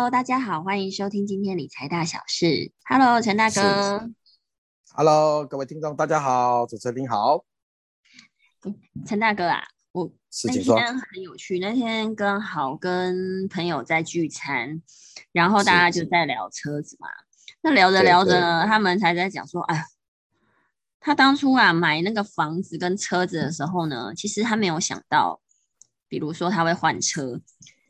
Hello，大家好，欢迎收听今天理财大小事。Hello，陈大哥。Hello，各位听众，大家好，主持人您好。陈大哥啊，我那天很有趣，那天刚好跟朋友在聚餐，然后大家就在聊车子嘛。那聊着聊着呢，他们才在讲说，哎，他当初啊买那个房子跟车子的时候呢，其实他没有想到，比如说他会换车。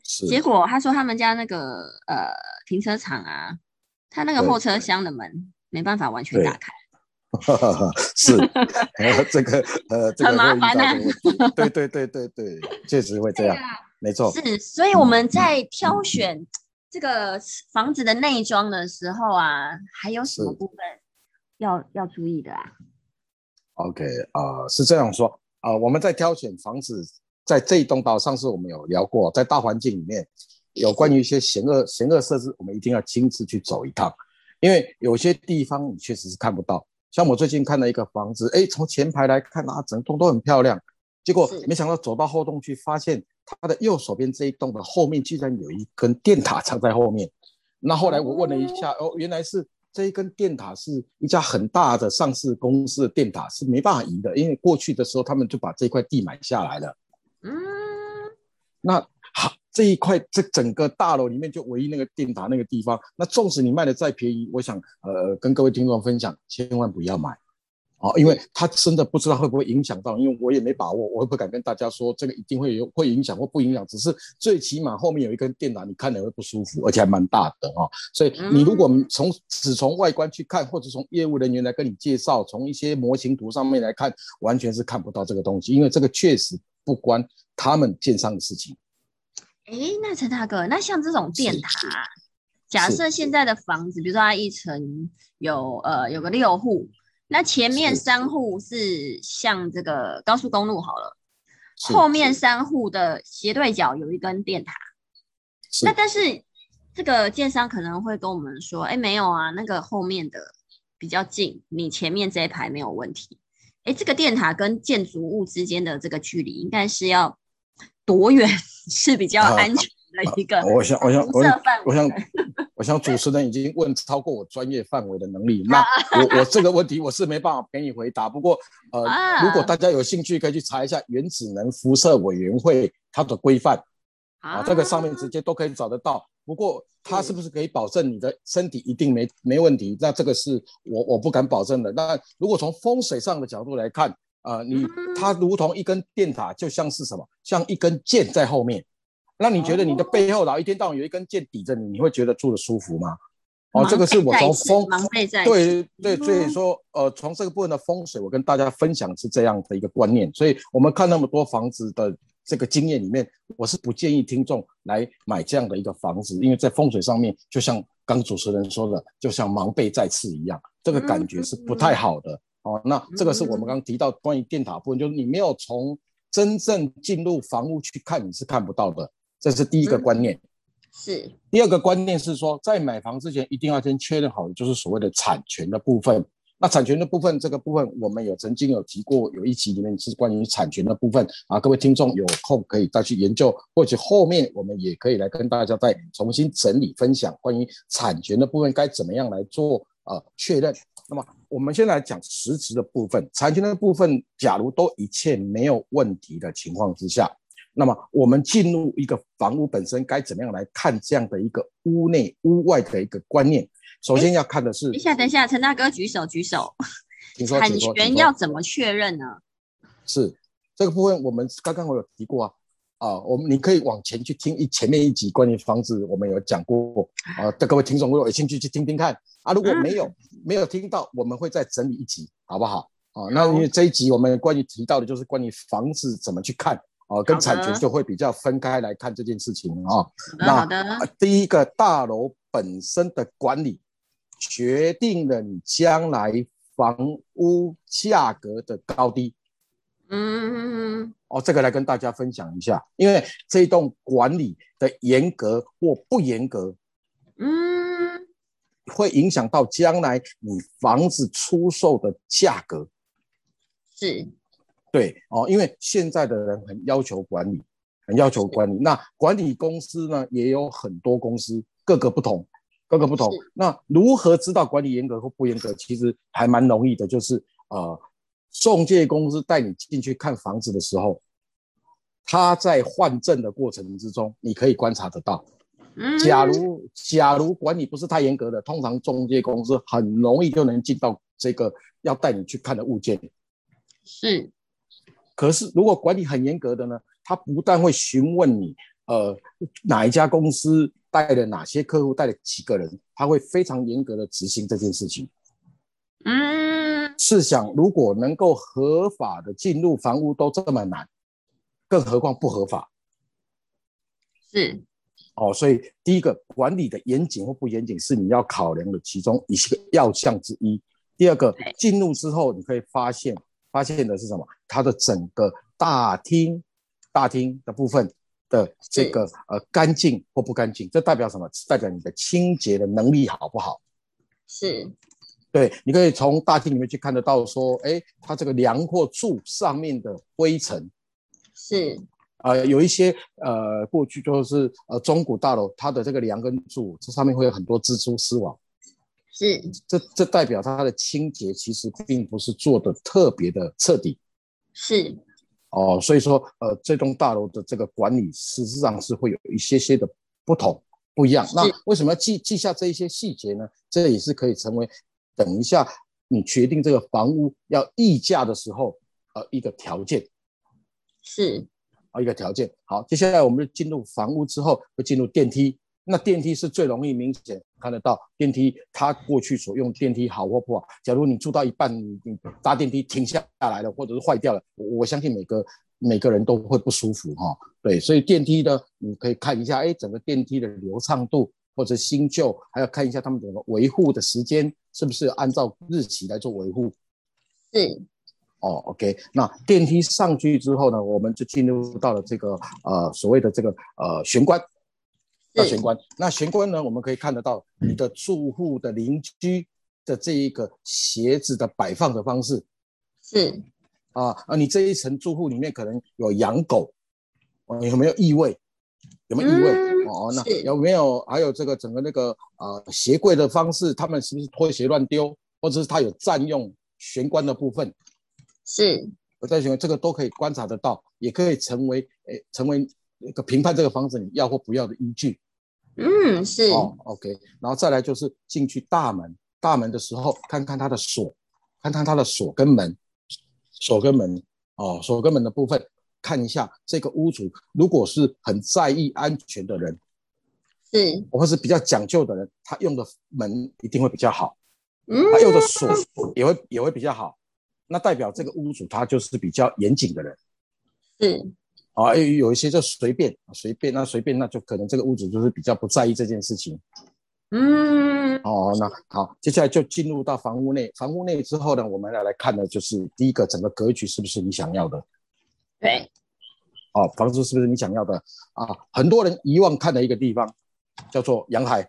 结果他说他们家那个呃停车场啊，他那个后车厢的门没办法完全打开。是，这个呃很麻烦啊。对对对对对，确实会这样，没错。是，所以我们在挑选这个房子的内装的时候啊，还有什么部分要要注意的啊？OK 啊，是这样说啊，我们在挑选房子。在这一栋岛，上次我们有聊过，在大环境里面，有关于一些险恶险恶设施，我们一定要亲自去走一趟，因为有些地方你确实是看不到。像我最近看了一个房子，哎，从前排来看啊，整栋都很漂亮，结果没想到走到后栋去，发现它的右手边这一栋的后面居然有一根电塔藏在后面。那后来我问了一下，哦，原来是这一根电塔是一家很大的上市公司的电塔，是没办法移的，因为过去的时候他们就把这块地买下来了。嗯，那好，这一块这整个大楼里面就唯一那个电塔那个地方，那纵使你卖的再便宜，我想呃跟各位听众分享，千万不要买，哦，因为他真的不知道会不会影响到，因为我也没把握，我也不敢跟大家说这个一定会有会影响或不影响，只是最起码后面有一根电塔，你看了会不舒服，而且还蛮大的哦，所以你如果从只从外观去看，或者从业务人员来跟你介绍，从一些模型图上面来看，完全是看不到这个东西，因为这个确实。不关他们建商的事情。哎，那陈大哥，那像这种电塔，假设现在的房子，比如说它一层有呃有个六户，那前面三户是像这个高速公路好了，后面三户的斜对角有一根电塔。那但是这个建商可能会跟我们说，哎，没有啊，那个后面的比较近，你前面这一排没有问题。哎，这个电塔跟建筑物之间的这个距离应该是要多远 是比较安全的一个？我想，我想，我想，我想，我想主持人已经问超过我专业范围的能力。那我我这个问题我是没办法给你回答。不过呃，如果大家有兴趣，可以去查一下原子能辐射委员会它的规范啊，这个上面直接都可以找得到。不过，它是不是可以保证你的身体一定没没问题？那这个是我我不敢保证的。那如果从风水上的角度来看，呃，你它如同一根电塔，就像是什么？像一根剑在后面。那你觉得你的背后，然后一天到晚有一根剑抵着你，你会觉得住的舒服吗？哦，这个是我从风对对，所以说呃，从这个部分的风水，我跟大家分享是这样的一个观念。所以我们看那么多房子的。这个经验里面，我是不建议听众来买这样的一个房子，因为在风水上面，就像刚主持人说的，就像盲背再次一样，这个感觉是不太好的哦。那这个是我们刚刚提到关于电塔部分，就是你没有从真正进入房屋去看，你是看不到的，这是第一个观念。是第二个观念是说，在买房之前一定要先确认好，就是所谓的产权的部分。那产权的部分，这个部分我们有曾经有提过，有一集里面是关于产权的部分啊，各位听众有空可以再去研究，或者后面我们也可以来跟大家再重新整理分享关于产权的部分该怎么样来做呃确认。那么我们先来讲实质的部分，产权的部分，假如都一切没有问题的情况之下，那么我们进入一个房屋本身该怎么样来看这样的一个屋内屋外的一个观念。首先要看的是，等一下，等一下，陈大哥举手举手。产权要怎么确认呢？是这个部分，我们刚刚我有提过啊啊，我们你可以往前去听一前面一集关于房子，我们有讲过啊。的各位听众如果有兴趣去听听看啊，如果没有没有听到，我们会再整理一集，好不好？啊，那因为这一集我们关于提到的就是关于房子怎么去看啊，跟产权就会比较分开来看这件事情啊。好的，第一个大楼本身的管理。决定了你将来房屋价格的高低。嗯，哦，这个来跟大家分享一下，因为这一栋管理的严格或不严格，嗯，会影响到将来你房子出售的价格。是，对，哦，因为现在的人很要求管理，很要求管理。那管理公司呢，也有很多公司。各个不同，各个不同。那如何知道管理严格或不严格？其实还蛮容易的，就是呃，中介公司带你进去看房子的时候，他在换证的过程之中，你可以观察得到。假如假如管理不是太严格的，通常中介公司很容易就能进到这个要带你去看的物件。是，可是如果管理很严格的呢？他不但会询问你，呃，哪一家公司带了哪些客户，带了几个人，他会非常严格的执行这件事情。嗯，试想，如果能够合法的进入房屋都这么难，更何况不合法？是。哦，所以第一个管理的严谨或不严谨是你要考量的其中一个要项之一。第二个，进入之后你可以发现，发现的是什么？它的整个大厅、大厅的部分的这个呃干净或不干净，这代表什么？代表你的清洁的能力好不好？是，对，你可以从大厅里面去看得到，说，哎，它这个梁或柱上面的灰尘是。呃，有一些呃，过去就是呃，中古大楼，它的这个梁跟柱，这上面会有很多蜘蛛丝网，是，这这代表它的清洁其实并不是做的特别的彻底，是，哦，所以说呃，这栋大楼的这个管理实质上是会有一些些的不同不一样。那为什么要记记下这一些细节呢？这也是可以成为等一下你决定这个房屋要溢价的时候呃一个条件，是。啊，一个条件好，接下来我们就进入房屋之后，会进入电梯。那电梯是最容易明显看得到电梯，它过去所用电梯好或不好。假如你住到一半，你你搭电梯停下来了，或者是坏掉了，我相信每个每个人都会不舒服哈。对，所以电梯呢，你可以看一下，哎，整个电梯的流畅度或者新旧，还要看一下他们怎么维护的时间是不是按照日期来做维护。是。哦，OK，那电梯上去之后呢，我们就进入到了这个呃所谓的这个呃玄关，那玄关，那玄关呢，我们可以看得到你的住户的邻居的这一个鞋子的摆放的方式，是啊啊，你这一层住户里面可能有养狗，有没有异味？有没有异味？哦，那有没有还有这个整个那个呃鞋柜的方式，他们是不是拖鞋乱丢，或者是他有占用玄关的部分？是，我在想，这个都可以观察得到，也可以成为诶，成为评判这个房子你要或不要的依据。嗯，是。哦，OK，然后再来就是进去大门，大门的时候看看它的锁，看看它的锁跟门，锁跟门，哦，锁跟门的部分看一下这个屋主，如果是很在意安全的人，是，或是比较讲究的人，他用的门一定会比较好，嗯，他用的锁也会也会比较好。那代表这个屋主他就是比较严谨的人，是啊，有有一些就随便随便，那随便那就可能这个屋主就是比较不在意这件事情。嗯，哦，那好，接下来就进入到房屋内，房屋内之后呢，我们要来看的就是第一个整个格局是不是你想要的？对，哦，房子是不是你想要的？啊，很多人遗忘看的一个地方叫做阳台。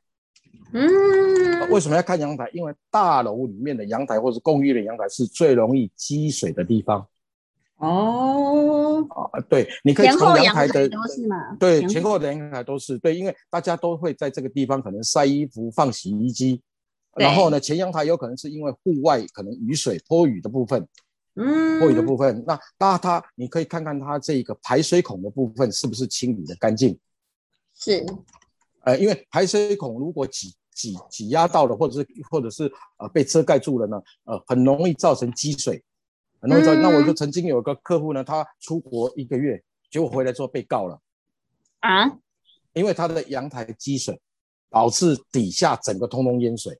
嗯，为什么要看阳台？因为大楼里面的阳台或者公寓的阳台是最容易积水的地方。哦，啊，对，你可以从阳台的都是嘛？对，前后的阳台都是对，因为大家都会在这个地方可能晒衣服、放洗衣机。然后呢，前阳台有可能是因为户外可能雨水泼雨的部分，嗯，泼雨的部分，那那它你可以看看它这个排水孔的部分是不是清理的干净？是，呃，因为排水孔如果挤。挤挤压到了，或者是或者是呃被遮盖住了呢？呃，很容易造成积水，很容易造。那我就曾经有个客户呢，他出国一个月，结果回来之后被告了啊，因为他的阳台积水，导致底下整个通通淹水。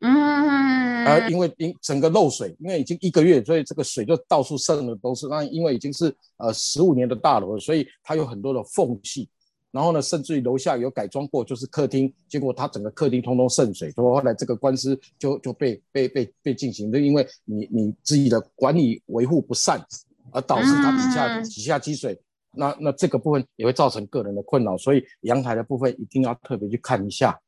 嗯，呃，因为因整个漏水，因为已经一个月，所以这个水就到处渗的都是。那因为已经是呃十五年的大楼了，所以它有很多的缝隙。然后呢，甚至于楼下有改装过，就是客厅，结果他整个客厅通通渗水，所以后来这个官司就就被被被被进行，就因为你你自己的管理维护不善，而导致他底下底下积水，那那这个部分也会造成个人的困扰，所以阳台的部分一定要特别去看一下，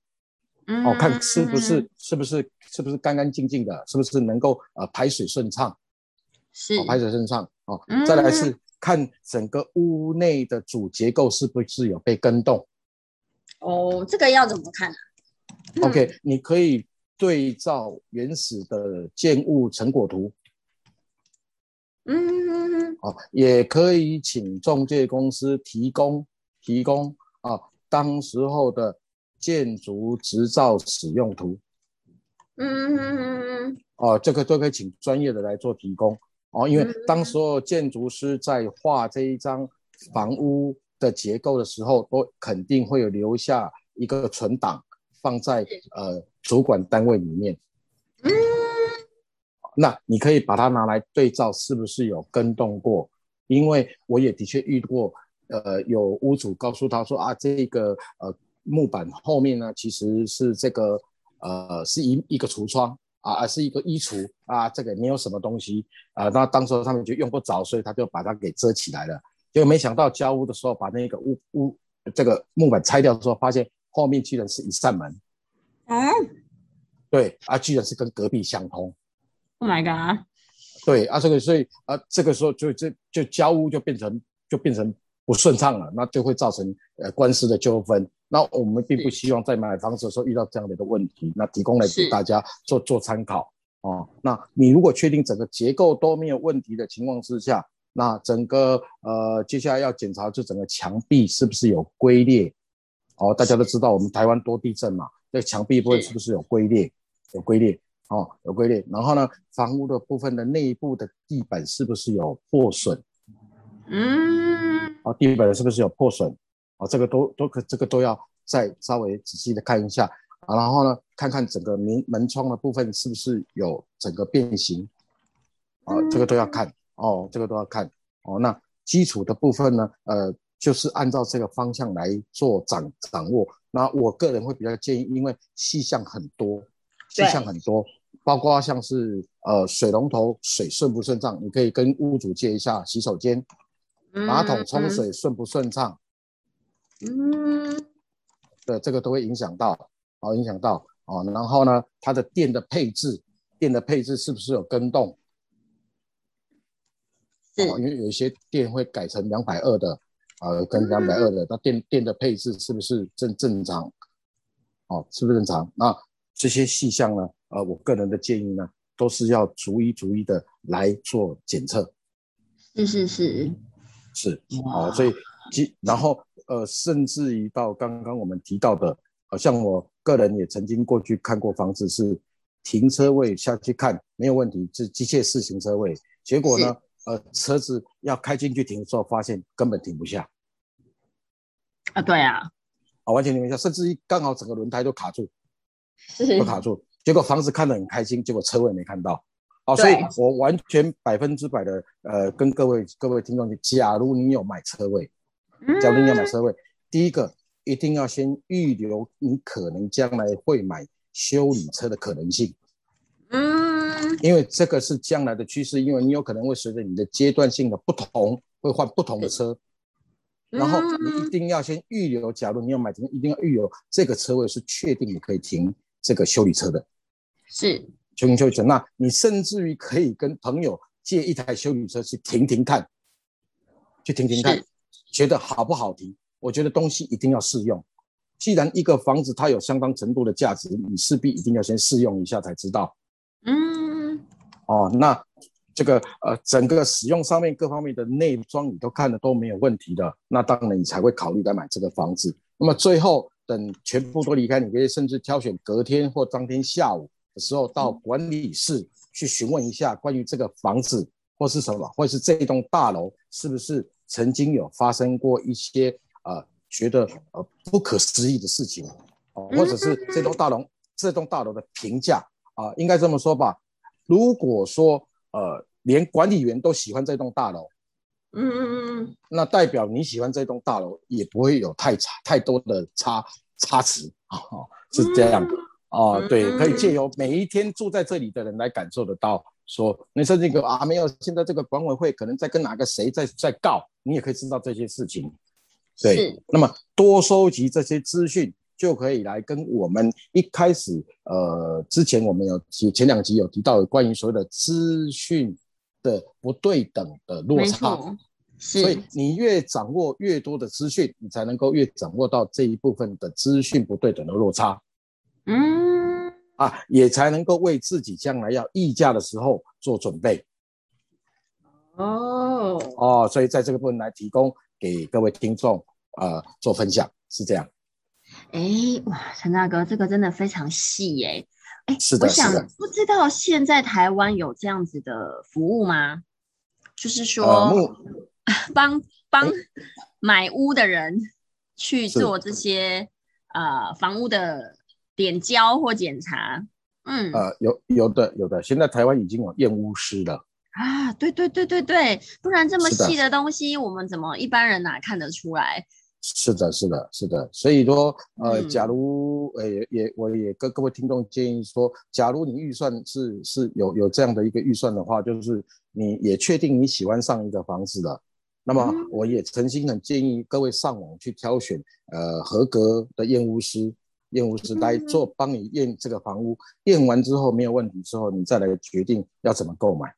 哦，看是不是是不是是不是干干净净的，是不是能够呃排水顺畅，是。排水顺畅。哦，再来是。看整个屋内的主结构是不是有被跟动？哦，这个要怎么看啊？OK，你可以对照原始的建物成果图。嗯，哦，也可以请中介公司提供提供啊，当时候的建筑执照使用图。嗯嗯嗯哦，这个都可以请专业的来做提供哦，因为当时候建筑师在画这一张房屋的结构的时候，都肯定会有留下一个存档，放在呃主管单位里面。嗯，那你可以把它拿来对照，是不是有跟动过？因为我也的确遇过，呃，有屋主告诉他说啊，这个呃木板后面呢，其实是这个呃是一一个橱窗。啊，而是一个衣橱啊，这个没有什么东西啊。那当时他们就用不着，所以他就把它给遮起来了。结果没想到交屋的时候，把那个屋屋这个木板拆掉的时候，发现后面居然是一扇门。啊，对啊，居然是跟隔壁相通。Oh my god！对啊，这个所以啊，这个时候就就就交屋就变成就变成不顺畅了，那就会造成呃官司的纠纷。那我们并不希望在买房子的时候遇到这样的一个问题，那提供来给大家做做参考哦。那你如果确定整个结构都没有问题的情况之下，那整个呃接下来要检查就整个墙壁是不是有龟裂哦。大家都知道我们台湾多地震嘛，这墙壁部分是不是有龟裂？有龟裂哦，有龟裂。然后呢，房屋的部分的内部的地板是不是有破损？嗯，啊，地板是不是有破损？啊，这个都都可，这个都要再稍微仔细的看一下啊，然后呢，看看整个门门窗的部分是不是有整个变形，啊，这个都要看哦，这个都要看哦。那基础的部分呢，呃，就是按照这个方向来做掌掌握。那我个人会比较建议，因为细项很多，细项很多，包括像是呃水龙头水顺不顺畅，你可以跟屋主借一下洗手间，马桶冲水顺不顺畅。嗯，对，这个都会影响到，哦，影响到，哦，然后呢，它的电的配置，电的配置是不是有跟动？是，因为有一些电会改成两百二的，呃，跟两百二的，那电电的配置是不是正正常？哦，是不是正常？那这些细项呢，呃，我个人的建议呢，都是要逐一逐一的来做检测。是是是，是，哦，所以，即然后。呃，甚至于到刚刚我们提到的，好像我个人也曾经过去看过房子，是停车位下去看没有问题，是机械式停车位。结果呢，呃，车子要开进去停的时候，发现根本停不下。啊，对啊，啊，完全停不下，甚至于刚好整个轮胎都卡住，是都卡住。结果房子看得很开心，结果车位没看到。哦，所以我完全百分之百的呃，跟各位各位听众讲，假如你有买车位。假如你要买车位，第一个一定要先预留你可能将来会买修理车的可能性。嗯，因为这个是将来的趋势，因为你有可能会随着你的阶段性的不同，会换不同的车。然后你一定要先预留，假如你要买车，一定要预留这个车位是确定你可以停这个修理车的。是，修理修理车，那你甚至于可以跟朋友借一台修理车去停停看，去停停看。觉得好不好听？我觉得东西一定要试用。既然一个房子它有相当程度的价值，你势必一定要先试用一下才知道。嗯，哦，那这个呃，整个使用上面各方面的内装你都看的都没有问题的，那当然你才会考虑来买这个房子。那么最后等全部都离开，你可以甚至挑选隔天或当天下午的时候到管理室去询问一下关于这个房子或是什么，或是这栋大楼是不是。曾经有发生过一些呃觉得呃不可思议的事情，哦，或者是这栋大楼这栋大楼的评价啊，应该这么说吧。如果说呃连管理员都喜欢这栋大楼，嗯嗯嗯嗯，那代表你喜欢这栋大楼也不会有太差太多的差差池啊，是这样的啊，对，可以借由每一天住在这里的人来感受得到。说，你说这个啊，没有，现在这个管委会可能在跟哪个谁在在告，你也可以知道这些事情。对，那么多收集这些资讯，就可以来跟我们一开始，呃，之前我们有前前两集有提到关于所谓的资讯的不对等的落差，是。所以你越掌握越多的资讯，你才能够越掌握到这一部分的资讯不对等的落差。嗯，啊，也才能够为自己将来要议价的时候做准备哦，哦。所以在这个部分来提供给各位听众呃做分享，是这样。哎，哇，陈大哥，这个真的非常细耶。哎，是的我想不知道现在台湾有这样子的服务吗？就是呃，说目 帮帮哎买屋的人去做这些呃房屋的点交或检查。嗯，呃有有的有的，现在台湾已经有验屋师了。啊，对对对对对，不然这么细的东西，我们怎么一般人哪看得出来？是的，是的，是的。所以说，呃，嗯假如呃也也我也跟各位听众建议说，假如你预算是是有有这样的一个预算的话，就是你也确定你喜欢上一个房子了，那么嗯我也诚心很建议各位上网去挑选呃合格的验屋师。验屋师来做帮你验这个房屋，验完之后没有问题之后，你再来决定要怎么购买。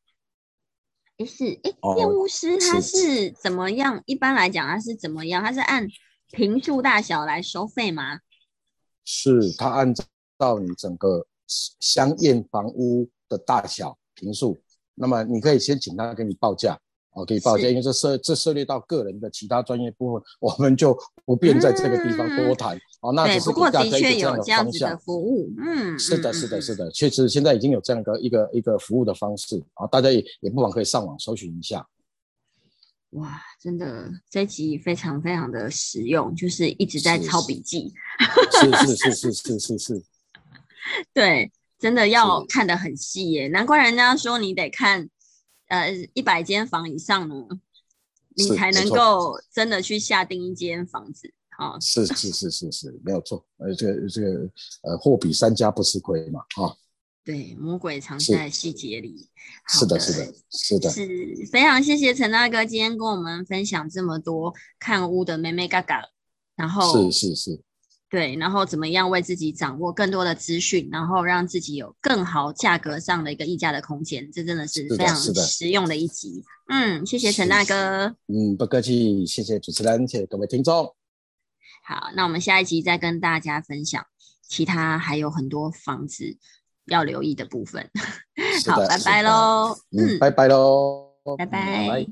也，是诶，哦验屋师他是是怎么样？一般来讲，他是怎么样？他是按平数大小来收费吗？是他按照你整个相验房屋的大小平数，那么你可以先请他给你报价，哦，可以报价，是因为这涉这涉猎到个人的其他专业部分，我们就不便在这个地方多谈。哦，那对，只是不大家一的确个这样的有这样子的方向。服务。嗯，是的，嗯是的，嗯是的，确实现在已经有这样的一个一个服务的方式啊，大家也也不妨可以上网搜寻一下。哇，真的这一集非常非常的实用，就是一直在抄笔记。是是是是是是是，对，真的要看得很细耶，难怪人家说你得看呃一百间房以上呢，你才能够真的去下定一间房子。啊、是是是是是，没有错。呃，这个这个呃，货比三家不吃亏嘛，啊，对，魔鬼藏在细节里。是的，好是的，是的，是非常谢谢陈大哥今天跟我们分享这么多看屋的妹妹嘎嘎，然后是是是，对，然后怎么样为自己掌握更多的资讯，然后让自己有更好价格上的一个议价的空间，这真的是非常实用的一集。嗯，谢谢陈大哥。嗯，不客气，谢谢主持人，谢谢各位听众。好，那我们下一集再跟大家分享其他还有很多房子要留意的部分。好，拜拜的喽。嗯，拜拜喽，拜嗯拜